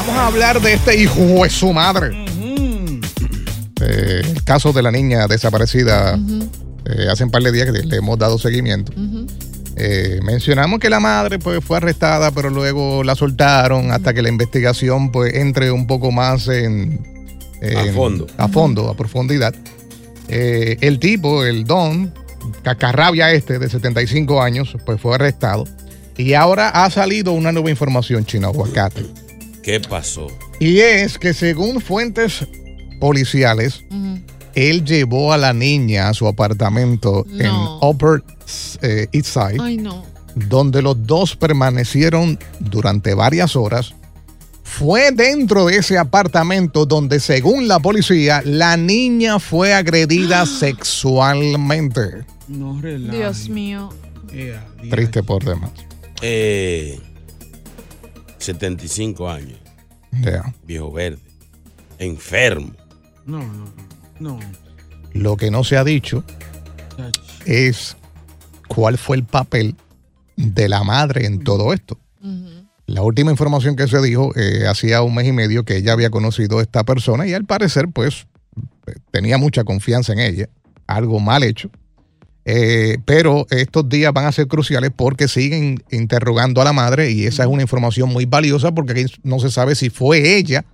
Vamos a hablar de este hijo de su madre. Eh, el caso de la niña desaparecida eh, hace un par de días que le hemos dado seguimiento. Eh, mencionamos que la madre pues, fue arrestada, pero luego la soltaron hasta que la investigación pues, entre un poco más en, A fondo. A fondo, a profundidad. Eh, el tipo, el Don, Cacarrabia este, de 75 años, pues fue arrestado. Y ahora ha salido una nueva información, Chino Aguacate. ¿Qué pasó? Y es que según fuentes policiales, él llevó a la niña a su apartamento No. en Upper eh, East Side, Ay, no. donde los dos permanecieron durante varias horas. Fue dentro de ese apartamento donde, según la policía, la niña fue agredida sexualmente. No. Dios mío. Triste por demás. Eh, 75 años. Ya. Viejo verde. Enfermo. No, no, no. Lo que no se ha dicho es cuál fue el papel de la madre en todo esto. La última información que se dijo eh, hacía un mes y medio que ella había conocido a esta persona y al parecer pues eh, tenía mucha confianza en ella, algo mal hecho. Eh, pero estos días van a ser cruciales porque siguen interrogando a la madre y esa es una información muy valiosa porque aquí no se sabe si fue ella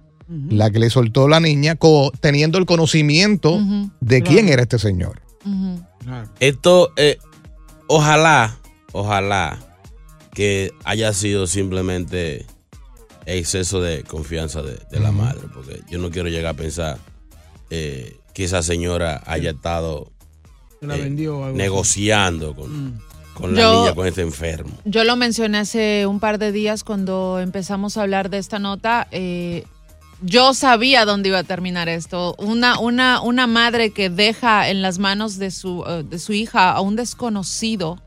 la que le soltó la niña co- teniendo el conocimiento de quién era este señor. Claro. Esto, eh, ojalá, ojalá que haya sido simplemente exceso de confianza de, de la madre, porque yo no quiero llegar a pensar eh, que esa señora haya estado la eh, vendió negociando con, Mm. con la Yo- niña, con este enfermo. Yo lo mencioné hace un par de días cuando empezamos a hablar de esta nota. eh, yo sabía dónde iba a terminar esto. Una, una, una madre que deja en las manos de su, eh, de su hija a un desconocido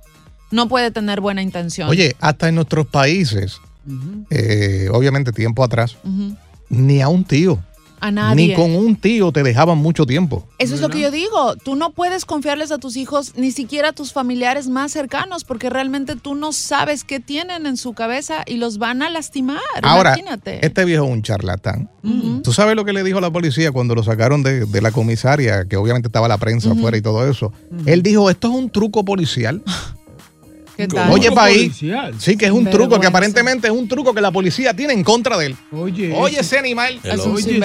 no puede tener buena intención. Oye, hasta en nuestros países, eh, obviamente tiempo atrás, ni a un tío, A nadie. ni con un tío te dejaban mucho tiempo. Eso es lo que yo digo. Tú no puedes confiarles a tus hijos, ni siquiera a tus familiares más cercanos, porque realmente tú no sabes qué tienen en su cabeza y los van a lastimar. Ahora, Imagínate. este viejo es un charlatán. ¿Tú sabes lo que le dijo la policía cuando lo sacaron de, de la comisaria, que obviamente estaba la prensa afuera y todo eso? Él dijo, esto es un truco policial. ¿Qué tal? Oye, país. Sí, que es un truco, que aparentemente es un truco que la policía tiene en contra de él. Oye. Oye, ese animal. Es un Oye.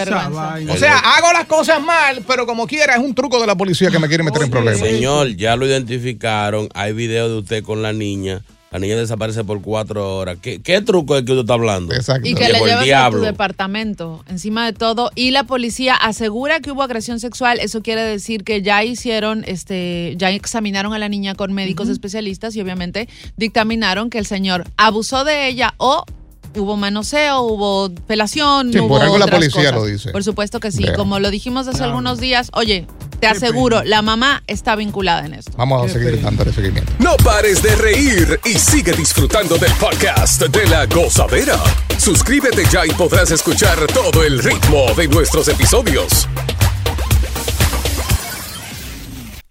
O sea, hago las cosas mal, pero como quiera, es un truco de la policía que me quiere meter en problemas. Señor, ya lo identificaron. Hay video de usted con la niña La niña desaparece por cuatro horas. ¿Qué, qué truco es que usted está hablando? Exacto. Y que le Llegó el llevas a tu departamento, encima de todo. Y la policía asegura que hubo agresión sexual. Eso quiere decir que ya hicieron, este, ya examinaron a la niña con médicos especialistas y obviamente dictaminaron que el señor abusó de ella o hubo manoseo, hubo pelación. Sí, hubo por algo la policía cosas. lo dice. Por supuesto que sí. Como lo dijimos hace algunos días, oye, te aseguro, la mamá está vinculada en esto. Vamos a seguir dándole seguimiento. No pares de reír y sigue disfrutando del podcast de la gozadera. Suscríbete ya y podrás escuchar todo el ritmo de nuestros episodios.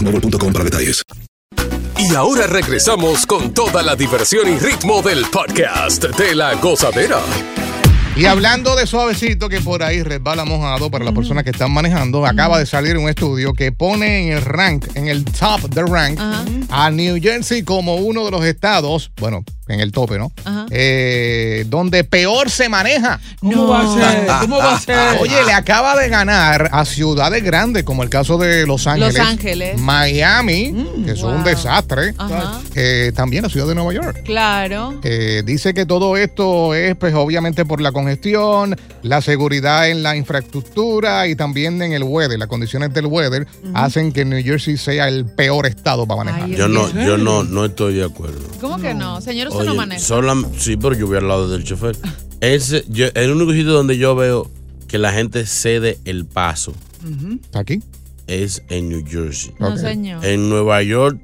boostmobile.com para detalles. Y ahora regresamos con toda la diversión y ritmo del podcast de la gozadera. Y hablando de suavecito que por ahí resbala mojado para las personas que están manejando, acaba de salir un estudio que pone en el rank, en el top de rank, a New Jersey como uno de los estados, bueno, en el tope, ¿no? Ajá. Eh, donde peor se maneja. ¿Cómo va a ser? ¿Cómo va a ser? Oye, le acaba de ganar a ciudades grandes como el caso de Los Ángeles, Los Ángeles. Miami, que es un desastre, Ajá. eh, también la ciudad de Nueva York. Claro. Eh, dice que todo esto es, pues, obviamente por la congestión, la seguridad en la infraestructura y también en el weather. Las condiciones del weather hacen que New Jersey sea el peor estado para manejar. Ay, Yo no, yo no, no estoy de acuerdo. ¿Cómo que no? Señor, usted Oye, no maneja. solam- sí, pero yo voy al lado del chofer. Ese, yo- el único sitio donde yo veo que la gente cede el paso ¿Aquí? es en New Jersey. No, Ok. señor. En Nueva York,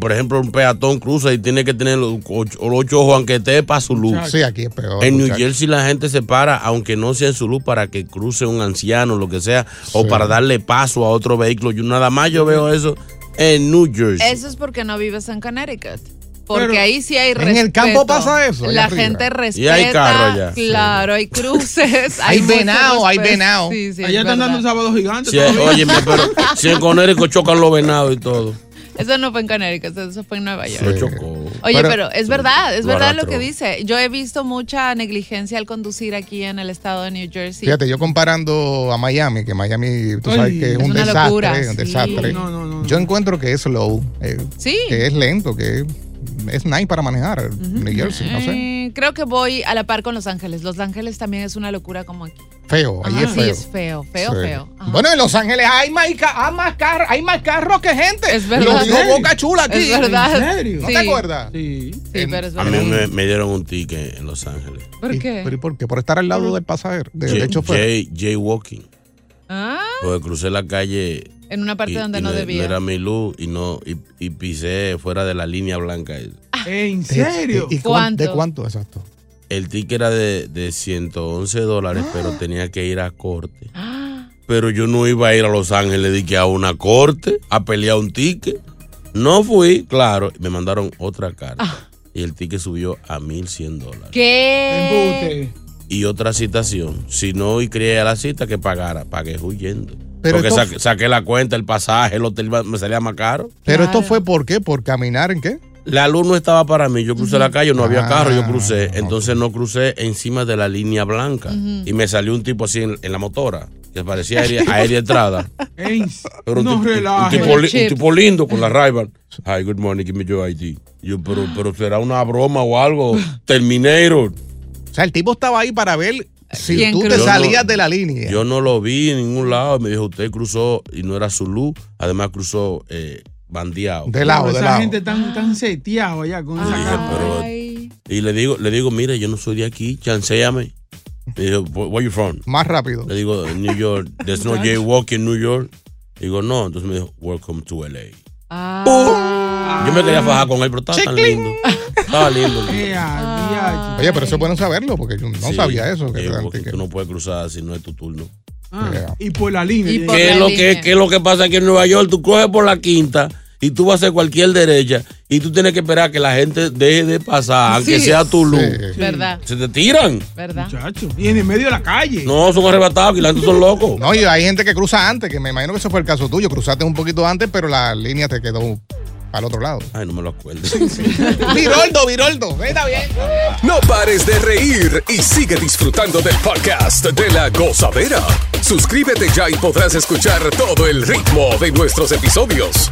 por ejemplo, un peatón cruza y tiene que tener los ocho, los ocho ojos aunque esté para su luz. Sí, aquí es peor. En New. Jersey la gente se para, aunque no sea en su luz, para que cruce un anciano, lo que sea, o para darle paso a otro vehículo. Yo nada más yo veo eso en New Jersey. Eso es porque no vives en Connecticut. Porque Pero- ahí sí hay ¿En respeto. el campo pasa eso, La arriba? gente respeta. Y hay carro allá. Claro, hay cruces. Hay mucho venado, hay venado. Sí, sí, Allá es están dando un sábado gigante. Sí, óyeme, pero si en Connecticut chocan los venados y todo. Eso no fue en Connecticut, eso fue en Nueva York. Sí. chocó. Oye, Pero- pero, es verdad, es verdad lo que dice. Yo he visto mucha negligencia al conducir aquí en el estado de New Jersey. Fíjate, yo comparando a Miami, que Miami, tú sabes Ay, que es es un una desastre, locura, un sí. desastre. No, no, no, Yo no. encuentro que es slow, eh, Sí. que es lento, que es nice para manejar. New Jersey, no sé. Eh, creo que voy a la par con Los Ángeles. Los Ángeles también es una locura como aquí. Feo, ahí Ajá, es feo. Sí, es feo, feo, Sí. feo. Ajá. Bueno, en Los Ángeles hay más, hay más carros, hay más carros que gente. Es verdad. Lo dijo. Boca Chula aquí. Es verdad. ¿En serio? ¿No Sí. te acuerdas? Sí. Sí, En- pero es A mí verdad. me, me dieron un ticket en Los Ángeles. ¿Por ¿Y- qué? pero ¿y por qué? Por estar al lado del pasajero, de- del Jay, chofer. Jay, jaywalking. Ah, Porque crucé la calle. En una parte y- donde y no, debía. era mi luz y no y, y pisé fuera de la línea blanca. ¿En ¿De- serio? ¿Y, y cuán- ¿Cuánto? de cuánto? Exacto. El ticket era de, de 111 dólares, pero tenía que ir a corte. Ah, Pero yo no iba a ir a Los Ángeles de que a una corte a pelear un ticket. No fui, claro. Me mandaron otra carta. Y el ticket subió a 1.100 dólares. ¿Qué? Embute. Y otra citación. Si no y creía la cita, que pagara. Pagué huyendo. Pero Porque saqué, saqué la cuenta, el pasaje, el hotel me salía más caro. Pero esto fue por qué? ¿Por caminar en qué? La luz no estaba para mí. Yo crucé la calle, no había Ah, carro, yo crucé. Entonces no crucé encima de la línea blanca. Y me salió un tipo así en, en la motora, que parecía aérea, aérea entrada. En- Pero un, no tipo, un, relaje. tipo, li- un Chips. tipo lindo con la Ray-Ban. Hi, good morning, give me your ID. Yo, pero, pero será una broma o algo. Terminator. O sea, el tipo estaba ahí para ver si ¿Quién tú te salías Yo no- de la línea. Yo no lo vi en ningún lado. Me dijo, usted cruzó y no era su luz. Además cruzó eh, bandeado. De lado, Pero de esa lado. gente tan, tan seteado allá con esa cara. pero- y le digo, le digo, mire, yo no soy de aquí, chanceame. Le digo, "Where where you from? Más rápido. Le digo, New York, there's no jaywalking in New York. Digo, no, entonces me dijo, welcome to LA. Ah. Yo me quería fajar con él, pero estaba tan lindo. Estaba lindo. Oye, pero eso es bueno saberlo, porque yo no Sí, sabía eso. Que porque tú no puedes cruzar si no es tu turno. ah, Y por la línea. tiene ¿Qué es, lo que, qué es lo que pasa aquí en Nueva York? Tú coges por la quinta y tú vas a hacer cualquier derecha y tú tienes que esperar que la gente deje de pasar, aunque Sí. sea tu luz. ¿Verdad? Se te tiran. ¿Verdad? Muchacho. Y en el medio de la calle. No, son arrebatados y la gente son locos. No, y hay gente que cruza antes, que me imagino que eso fue el caso tuyo. Cruzaste un poquito antes, pero la línea te quedó al otro lado. Ay, no me lo acuerdo. Viroldo, Viroldo. Está bien. No pares de reír y sigue disfrutando del podcast de la gozadera. Suscríbete ya y podrás escuchar todo el ritmo de nuestros episodios.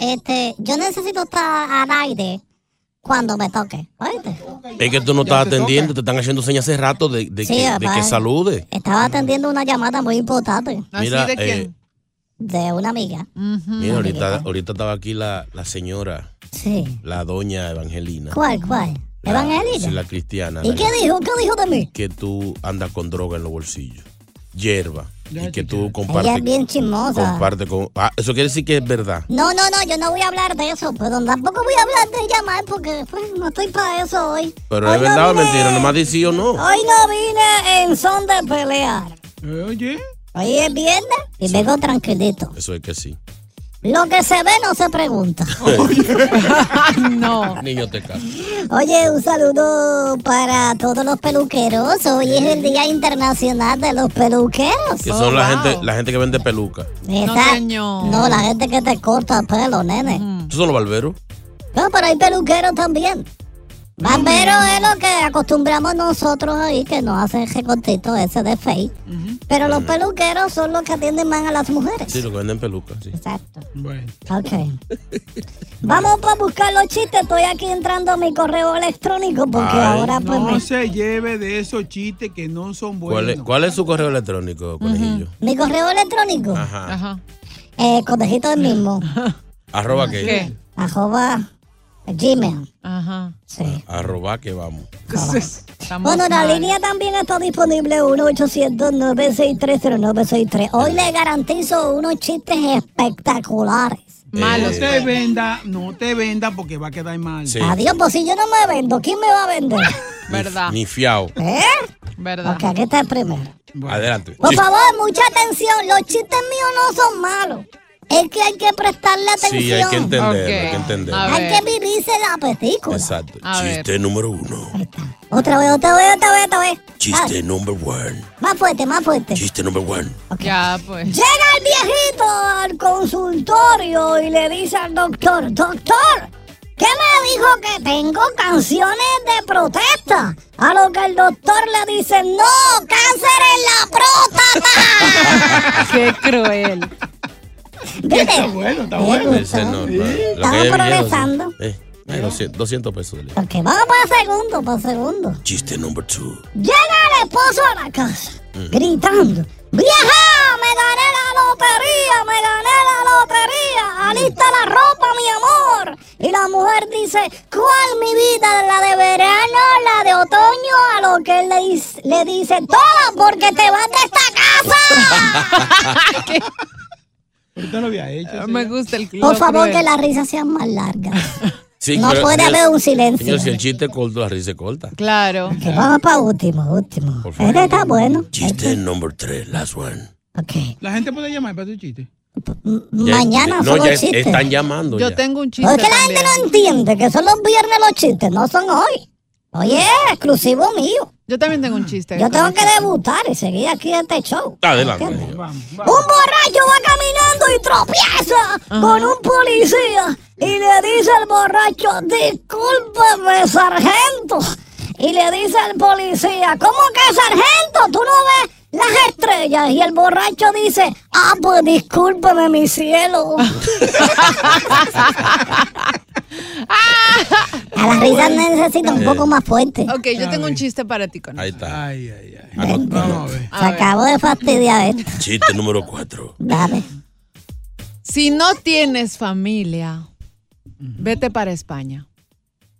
Este, yo necesito estar al aire cuando me toque. ¿Oíste? Es que tú no estás atendiendo, te están haciendo señas hace rato de, de Sí, que, de papá. que salude. Estaba atendiendo una llamada muy importante Mira, eh, de una amiga. mira ahorita, ahorita estaba aquí la, la señora, Sí. la doña Evangelina. ¿Cuál, cuál? La- ¿Evangelina? sí, la cristiana. ¿Y la- qué dijo? ¿Qué dijo de mí? Que tú andas con droga en los bolsillos, hierba, y que tú Ella compartes, es bien chismosa. comparte con... Ah, eso quiere decir que es verdad. No, no, no, yo no voy a hablar de eso, pero tampoco voy a hablar de llamar porque pues, no estoy para eso hoy. Pero Hoy es no verdad o mentira, nomás dice sí o no. Hoy no vine en son de pelear. Oye. Hoy es viernes y vengo tranquilito. Eso es que sí. Lo que se ve no se pregunta. no. Niño te. Oye, un saludo para todos los peluqueros. Hoy es el Día Internacional de los Peluqueros. Que son la gente la gente que vende peluca. Esa- No, la gente que te corta el pelo, nene. ¿Tú son los barberos? No, pero hay peluqueros también. Barbero es lo que acostumbramos nosotros ahí, que nos hacen recortito ese de fake. Pero los peluqueros son los que atienden más a las mujeres. Sí, los que venden pelucas, sí. Exacto. Bueno. Ok. Vamos para buscar los chistes. Estoy aquí entrando a mi correo electrónico porque ahora pues no me- se lleve de esos chistes que no son ¿Cuál es, buenos. cuál es su correo electrónico, conejillo? mi correo electrónico. Ajá. Eh, conejito el mismo. Arroba que. ¿Qué? Arroba Gmail. Ajá. Sí. Arroba que vamos. Bueno, la mal. línea también está disponible 1-800-963-0963. Hoy le garantizo unos chistes espectaculares. No te venda, no te venda porque va a quedar mal. Adiós, pues si yo no me vendo, ¿quién me va a vender? ¿Verdad? Ni fiao. ¿Eh? ¿Verdad? Ok, aquí está el primero. Adelante. Por Sí. favor, mucha atención. Los chistes míos no son malos. Es que hay que prestarle atención. Sí, hay que entenderlo, hay que entenderlo. Hay que vivirse la película. Exacto. A ver. Chiste número uno. Otra vez, otra vez, otra vez, otra vez. Chiste number one. más fuerte, más fuerte. Chiste number one. Ya, pues. Llega el viejito al consultorio y le dice al doctor, doctor, ¿qué me dijo que tengo canciones de protesta? A lo que el doctor le dice, no, cáncer en la próstata. Qué cruel. Está bueno, está bueno. Ese no, no, lo que Estaba es viejo, progresando. Eh, eh, 200, 200 pesos. dele. Ok, vamos para el segundo, para el segundo. Chiste number two. Llega el esposo a la casa, gritando, ¡Vieja! ¡Me gané la lotería! ¡Me gané la lotería! ¡Alista la ropa, mi amor! Y la mujer dice, ¿cuál mi vida? ¿La de verano? ¿La de otoño? A lo que él le, dice- le dice, ¡Toda porque te vas de esta casa! Ahorita lo había hecho. Me gusta el Por favor, que las risas sean más largas. Sí, No pero, puede señor- haber un silencio. Señor, si el chiste es corto, la risa es corta. Claro. Que vamos para último, último. Este está bueno. Chiste number three, last one. Ok. La gente puede llamar para tu chiste. Ya- Mañana no, son ya los chistes. están llamando. Yo ya. tengo un chiste. Porque la gente no entiende que son los viernes los chistes, no son hoy. Hoy es exclusivo mío. Yo también tengo un chiste. Yo tengo que debutar y seguir aquí este show. Adelante. ¿Entiendes? Un borracho va caminando y tropieza con un policía y le dice al borracho, discúlpeme, sargento. Y le dice al policía, ¿cómo que sargento? ¿Tú no ves las estrellas. Y el borracho dice, ah, pues discúlpeme, mi cielo. A la risa necesita un poco más fuerte. Ok, yo tengo un chiste para ti con Ahí está. Vente. Vamos a ver. Se acabó de fastidiar esto. Chiste número 4. Dale. Si no tienes familia, vete para España.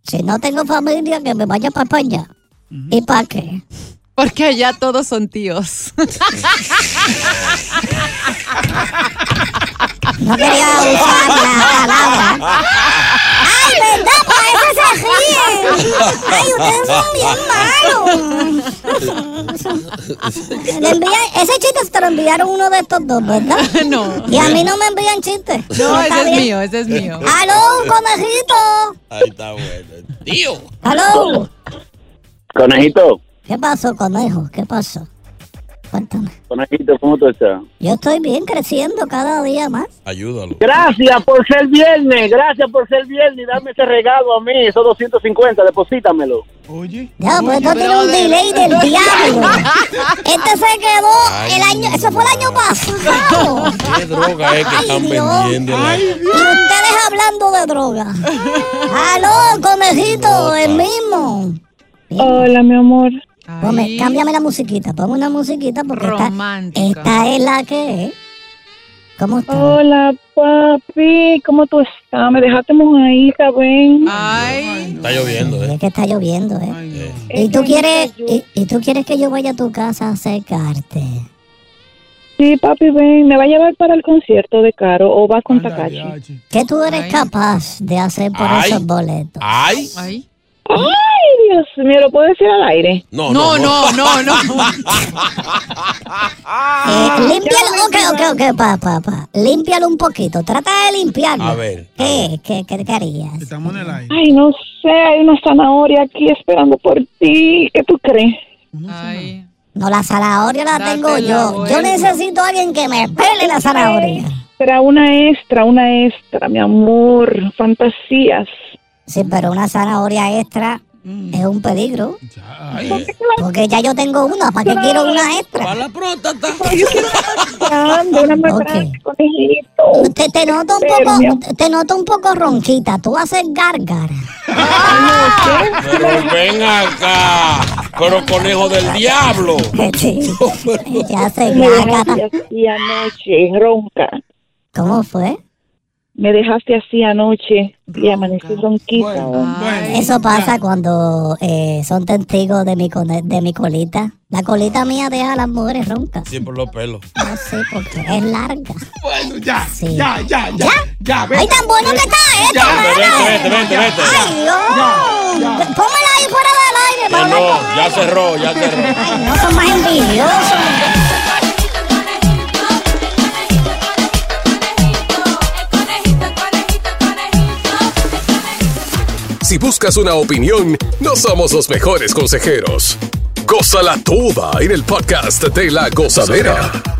Si no tengo familia, que me vaya para España. ¿Y para qué? Porque allá todos son tíos. No quería usar la palabra. ¡Ay, verdad! Por eso se ríen. ¡Ay, ustedes son bien malos! Le ese chiste se te lo enviaron uno de estos dos, ¿verdad? No. Y a mí no me envían chistes. No, ese es bien. mío, ese es mío. ¡Aló, conejito! Ahí está bueno. Tío. ¡Aló! Conejito, ¿Qué pasó, conejo? ¿Qué pasó? Cuéntame. conejito, ¿cómo tú estás? Yo estoy bien creciendo cada día más. Ayúdalo. Gracias por ser viernes, gracias por ser viernes y darme ese regalo a mí, esos 250, deposítamelo. Oye. Ya, pues esto tiene un delay del diablo. Este se quedó el año, eso fue el año pasado. ¿Qué droga es que Ay, están Dios. vendiendo? Y ustedes hablando de droga. Aló, conejito, el mismo. Hola, mi amor. Ponme, cámbiame la musiquita, ponme una musiquita porque esta, Romántica. esta es la que es. ¿Cómo está? Hola, papi. ¿Cómo tú estás? Me dejaste mojadita, ven. Ay. Está lloviendo, ¿eh? Es que está lloviendo, ¿eh? Y tú quieres, y, y tú quieres que yo vaya a tu casa a secarte. Sí, papi, ven. ¿Me va a llevar para el concierto de Caro o va con Takashi? ¿Qué tú eres capaz de hacer por Ay. esos boletos? Ay. Ay. Dios mío, ¿lo puedo decir al aire? No, no, no, no, no. Eh, límpialo, ok, ok, ok, pa, pa, pa. Límpialo un poquito, trata de limpiarlo. A ver. ¿Qué? ¿Qué, qué, qué harías? Estamos en el aire. Ay, no sé. Hay una zanahoria aquí esperando por ti. ¿Qué tú crees? Ay. No, la zanahoria la Date tengo la yo. Yo necesito a alguien que me pele la zanahoria. Será una extra, una extra, mi amor. Fantasías. Sí, pero una zanahoria extra. Es un peligro. Porque ya yo tengo una, ¿para qué quiero una extra? Para la próstata. Grande, una más Ok. grande, conejito. Te, te noto un poco, te noto un poco ronquita. Tú haces gárgara. Pero ven acá. Pero conejo del diablo. Sí, te hace gárgara. así anoche, ronca. ¿Cómo fue? Me dejaste así anoche y amanecí ronquita. Eso pasa cuando eh, son testigos de mi, de mi colita. La colita mía deja a las mujeres roncas. Siempre los pelos. No sé, porque es larga. Bueno, ya, Sí. ya, ya, ya. Ya, ¡Ay, tan bueno que está esto! Ya! Vete, vete, vete, vete. ¡Ay, Dios! Póngala ahí fuera del aire hablar no, ya cerró, ya cerró. Ay, no son más envidiosos. Si buscas una opinión, no somos los mejores consejeros. Gózala toda en el podcast de la gozadera.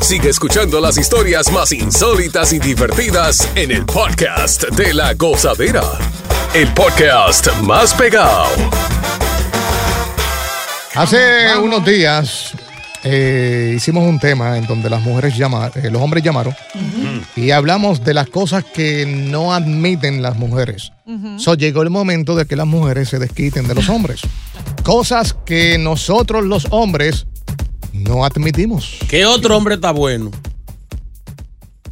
Sigue escuchando las historias más insólitas y divertidas en el podcast de la gozadera. El podcast más pegado. Hace unos días eh, hicimos un tema en donde las mujeres llamaron, los hombres llamaron y hablamos de las cosas que no admiten las mujeres So, llegó el momento de que las mujeres se desquiten de los hombres. Cosas que nosotros los hombres no admitimos. ¿Qué otro hombre está bueno?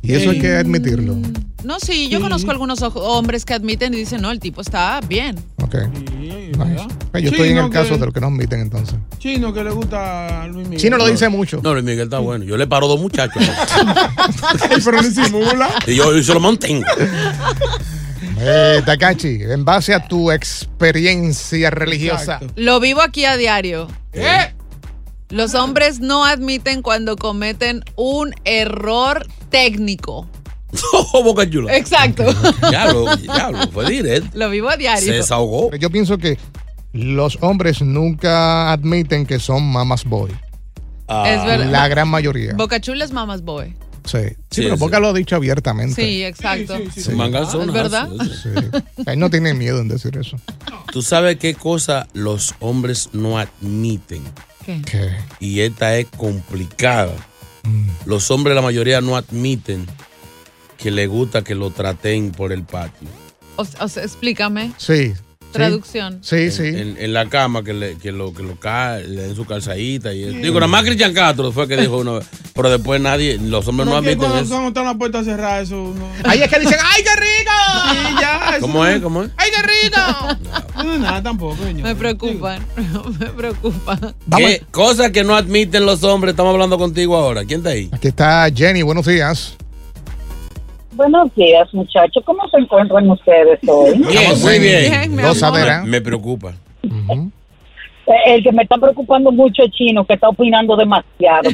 Y eso hay que admitirlo. No, sí, yo conozco algunos hombres que admiten y dicen, no, el tipo está bien. Ok. Nice. Yo estoy en el caso que- de los que no admiten entonces. Chino que le gusta a Luis Miguel. Chino lo dice mucho. No, Luis Miguel está bueno. Yo le paro dos muchachos. Pero no simula. y yo, yo se lo mantengo. Eh, Takachi, en base a tu experiencia religiosa. Lo vivo aquí a diario. Los hombres no admiten cuando cometen un error técnico. Boca Chula. Exacto. Diablo, diablo, fue directo. Lo vivo a diario. Se desahogó. Yo pienso que los hombres nunca admiten que son mamas boy. Es verdad. La gran mayoría. Boca Chula es mamas boy. Sí. Sí, Sí, pero sí. Boca lo ha dicho abiertamente. Sí, exacto. Sí. Manganzón, ¿Es verdad? Sí. Él no tiene miedo en decir eso. Tú sabes qué cosa los hombres no admiten. ¿Qué? ¿Qué? Y esta es complicada. Mm. Los hombres, la mayoría, no admiten que le gusta que lo traten por el patio. O, o sea, explícame. Sí. Traducción. Sí, en, sí. En, en la cama, que, le, que lo, que lo ca- le den su calzadita. Y eso. Digo, nada más Cristian Castro fue que dijo una vez. Pero después nadie, los hombres no Pero que admiten cuando, eso. cuando está la puerta cerrada, eso no. Ahí es que dicen, ¡ay, qué rico! Sí, ya, ¿Cómo no- es? ¿Cómo es? ¡Ay, qué rico! No es nada tampoco, señor. Me preocupan. Me preocupan. ¿Qué cosas que no admiten los hombres? Estamos hablando contigo ahora. ¿Quién está ahí? Aquí está Jenny, buenos días. Buenos días, muchachos. ¿Cómo se encuentran ustedes hoy? Bien, muy bien. Bien, mi Gozadera. Me, preocupa. Eh, El que me está preocupando mucho es Chino, que está opinando demasiado.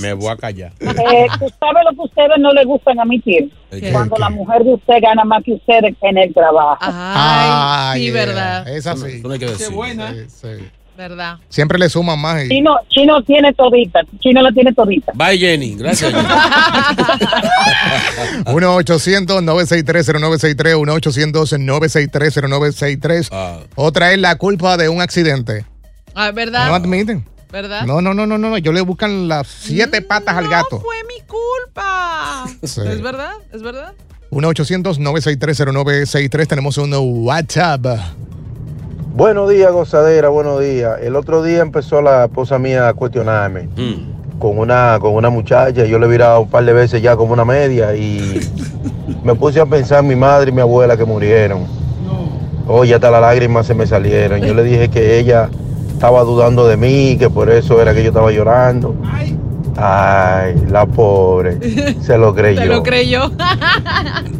Me voy, me a callar. Eh, ¿Tú sabes lo que ustedes no les gustan admitir? ¿Qué? Cuando la mujer de usted gana más que ustedes en el trabajo. Ay, sí, yeah. verdad. Es así. Eso no hay que decir. Qué buena. Sí, sí. ¿Verdad? Siempre le suman más. Y... Chino, Chino tiene todita. Chino la tiene todita. Bye, Jenny. Gracias. Jenny. 1-800-963-0963, 1-800-963-0963. Ah, Otra es la culpa de un accidente. Ah, ¿Verdad? No admiten. ¿Verdad? No, no, no, no, no. no. Yo le buscan las siete patas al gato. fue mi culpa. Sí. ¿Es verdad? ¿Es verdad? 1-800-963-0963. Tenemos un WhatsApp. Buenos días, gozadera, buenos días. El otro día empezó la esposa mía a cuestionarme mm. con una, con una muchacha. Yo le he virado un par de veces ya como una media y me puse a pensar en mi madre y mi abuela que murieron. Oye, hasta las lágrimas se me salieron. Yo le dije que ella estaba dudando de mí, que por eso era que yo estaba llorando. Ay, la pobre. Se lo creyó. Te lo creyó.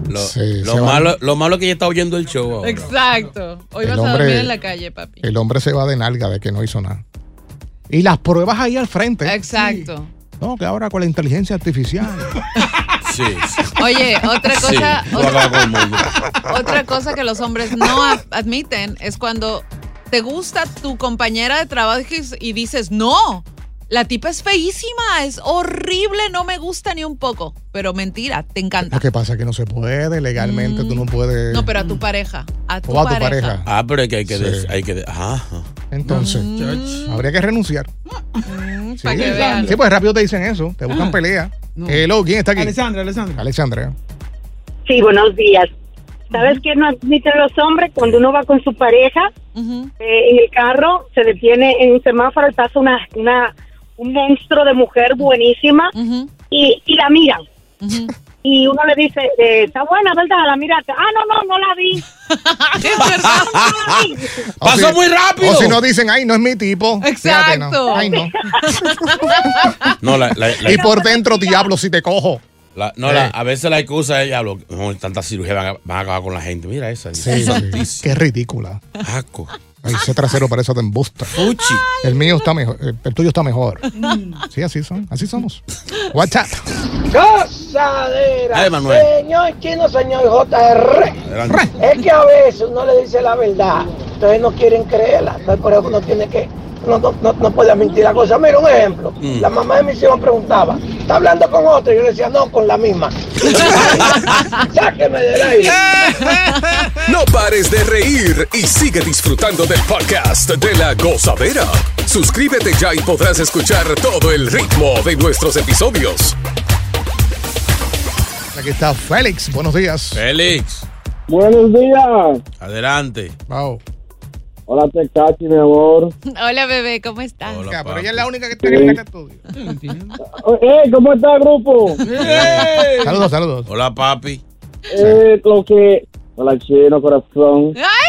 Lo, Sí, se malo, lo malo es que ella está oyendo el show ahora. Exacto. Hoy El vas a hombre- dormir en la calle, papi. El hombre se va de nalga de que no hizo nada. Y las pruebas ahí al frente. Exacto. No, que ahora con la inteligencia artificial. Sí, sí. Oye, otra Sí, cosa, el mundo. otra cosa que los hombres no a- admiten es cuando te gusta tu compañera de trabajo y dices, no, la tipa es feísima, es horrible, no me gusta ni un poco. Pero mentira, te encanta. Lo que pasa es que no se puede, legalmente tú no puedes. No, pero a tu pareja. A tu, o a tu pareja. pareja. Ah, pero es que hay que... Sí. des- hay que ajá. Entonces, habría que renunciar. Mm, Sí, para que vean. Sí, pues rápido te dicen eso, te buscan Ah, pelea. no. Hello, ¿quién está aquí? Alessandra, Alessandra. Alexandra. Sí, buenos días. ¿Sabes qué no admiten los hombres? Cuando uno va con su pareja eh, en el carro, se detiene en un semáforo y pasa una, una, un monstruo de mujer buenísima y, y la miran. Y uno le dice, eh, está buena, ¿verdad? La miraste. Ah, no, no, no la vi. Es verdad. No la vi. O ¡Pasó si- muy rápido! O si no dicen, ay, no es mi tipo. Fíjate, no. Exacto. Ay, no. No, la, la- la- Y por dentro, diablo, si te cojo. la- no, la- Eh. a veces la excusa es, diablo, tanta cirugía van a, van a acabar con la gente. Mira esa. Sí. Qué ridícula. Asco. Ay, ese trasero parece de embusta. Fuchi. El mío está mejor. El, tuyo está mejor. Sí, así son. Así somos. WhatsApp. Gozadera. Ay, Manuel. Señor chino, señor JR. Es que a veces uno le dice la verdad. Entonces no quieren creerla. Entonces por eso uno tiene que. No, no, no, no puede mentir la cosa. Mira un ejemplo. Mm. La mamá de mis hijos preguntaba, ¿está hablando con otro? Y yo le decía, no, con la misma. Sáqueme del aire. No pares de reír y sigue disfrutando del podcast de la gozadera. Suscríbete ya y podrás escuchar todo el ritmo de nuestros episodios. Aquí está Félix. Buenos días. Félix. Buenos días. Adelante. Wow. Hola, Tecachi, mi amor. Hola, bebé, ¿cómo estás? pero ella es la única que está en el estudio. Eh, ¿cómo está, grupo? Saludos, saludos. Hola, papi. Eh, lo que... Hola, chino, corazón. ¡Ay!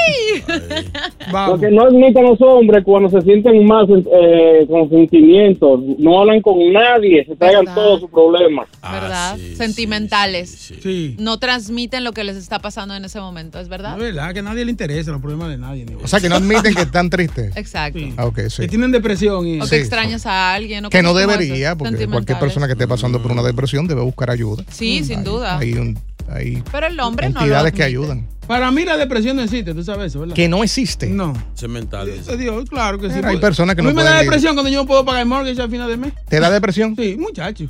Lo que no admiten los hombres cuando se sienten más eh, con sentimientos, no hablan con nadie, se traigan ¿Verdad? todos sus problemas. ¿Verdad? Sentimentales. No transmiten lo que les está pasando en ese momento, ¿es verdad? Es verdad que a nadie le interesa los problemas de nadie. ni- O sea, que no admiten que están tristes. Exacto. Ah, ok, sí. Que tienen depresión. Y... O que extrañas a alguien. o Que no debería, porque cualquier persona que esté pasando por una depresión debe buscar ayuda. Sí, sin duda. Hay, un- hay Pero el hombre no lo entidades que ayudan. Para mí la depresión no existe, tú sabes eso, ¿verdad? Que no existe. No. Cementales. Dios, claro que sí. Pero hay personas que a mí no me da depresión cuando yo no puedo pagar el mortgage al final del mes. ¿Te da depresión? Sí, muchacho.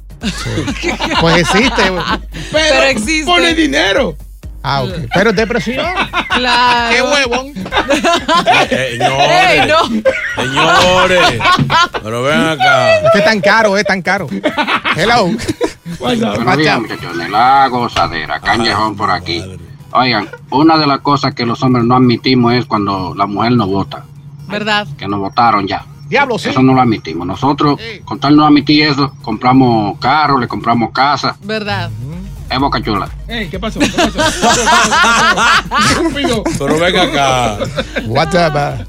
Pues existe. Pero, existe. Por el dinero. Ah, ok. Pero es depresión. Claro. ¡Qué huevón! Señores. Ey, no. Señores. Pero ven acá. Es que es tan caro, es tan caro. Hello. Buenos días, muchachones. La gozadera, Canjejón por aquí. Oigan, una de las cosas que los hombres no admitimos es cuando la mujer nos vota, ¿Verdad? que nos votaron ya. Diablo, sí. Eso no lo admitimos. Nosotros, con tal no admitir eso, compramos carro, le compramos casa. ¿Verdad? Es boca chula. Ey, ¿qué pasó? ¿Qué pasó? Pero ven acá. What's up?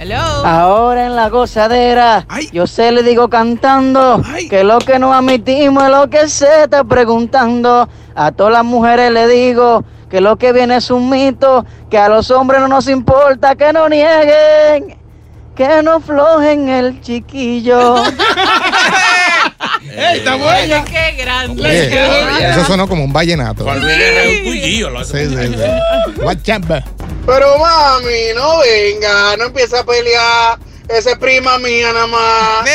Hello. Ahora en la gozadera, yo se le digo cantando que lo que no admitimos es lo que se está preguntando. A todas las mujeres le digo que lo que viene es un mito, que a los hombres no nos importa que no nieguen, que no flojen el chiquillo. ¡Ey, está buena! ¡Qué grande! Oye, eso sonó como un vallenato. Cuando viene un cuchillo, lo Sí, sí, sí. Uh? Pero mami, no venga, no empieza a pelear. Esa es prima mía nada más.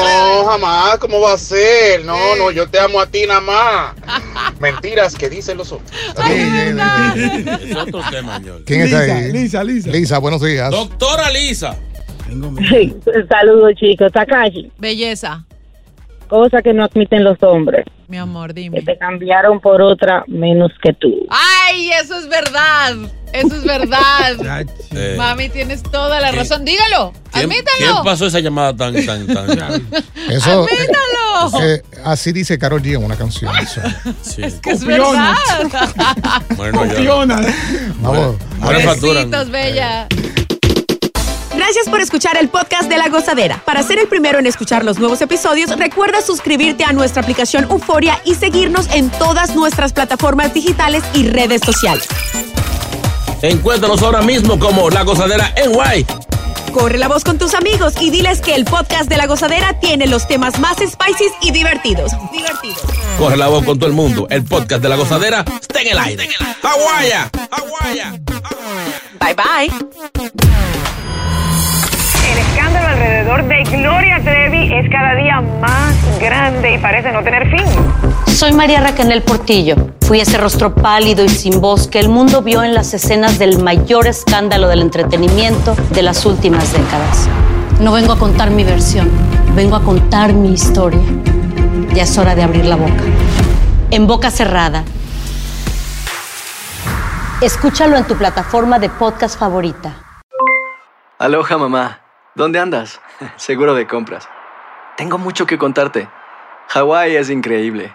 No, jamás, ¿cómo va a ser? No, no, yo te amo a ti nada más. Mentiras que dicen los otros. Es otro tema, señor. ¿Quién está ahí? Lisa, Lisa. Lisa, buenos días. Doctora Lisa. Saludos, chicos. Takashi. Belleza. Cosa que no admiten los hombres. Mi amor, dime. Que te cambiaron por otra menos que tú. ¡Ay, eso es verdad! Eso es verdad. Eh, Mami, tienes toda la razón. Dígalo. ¿quién, Admítalo. quién pasó esa llamada tan, tan, tan? Eso, Admítalo. eh, así dice Carol G en una canción. eso. Sí. Que es verdad. Bueno. Copiona. Vamos. Besitos, bella. Gracias por escuchar el podcast de La Gozadera. Para ser el primero en escuchar los nuevos episodios, recuerda suscribirte a nuestra aplicación Euforia y seguirnos en todas nuestras plataformas digitales y redes sociales. Encuéntranos ahora mismo como La Gozadera en Guay. Corre la voz con tus amigos y diles que el podcast de La Gozadera tiene los temas más spicy y divertidos. Divertidos. Corre la voz con todo el mundo. El podcast de La Gozadera está en el aire. ¡Aguaya! ¡Aguaya! Bye bye. El escándalo alrededor de Gloria Trevi es cada día más grande y parece no tener fin. Soy María Raquel Portillo. Fui ese rostro pálido y sin voz que el mundo vio en las escenas del mayor escándalo del entretenimiento de las últimas décadas. No vengo a contar mi versión, vengo a contar mi historia. Ya es hora de abrir la boca. En boca cerrada. Escúchalo en tu plataforma de podcast favorita. Aloha mamá, ¿dónde andas? Seguro de compras. Tengo mucho que contarte. Hawái es increíble.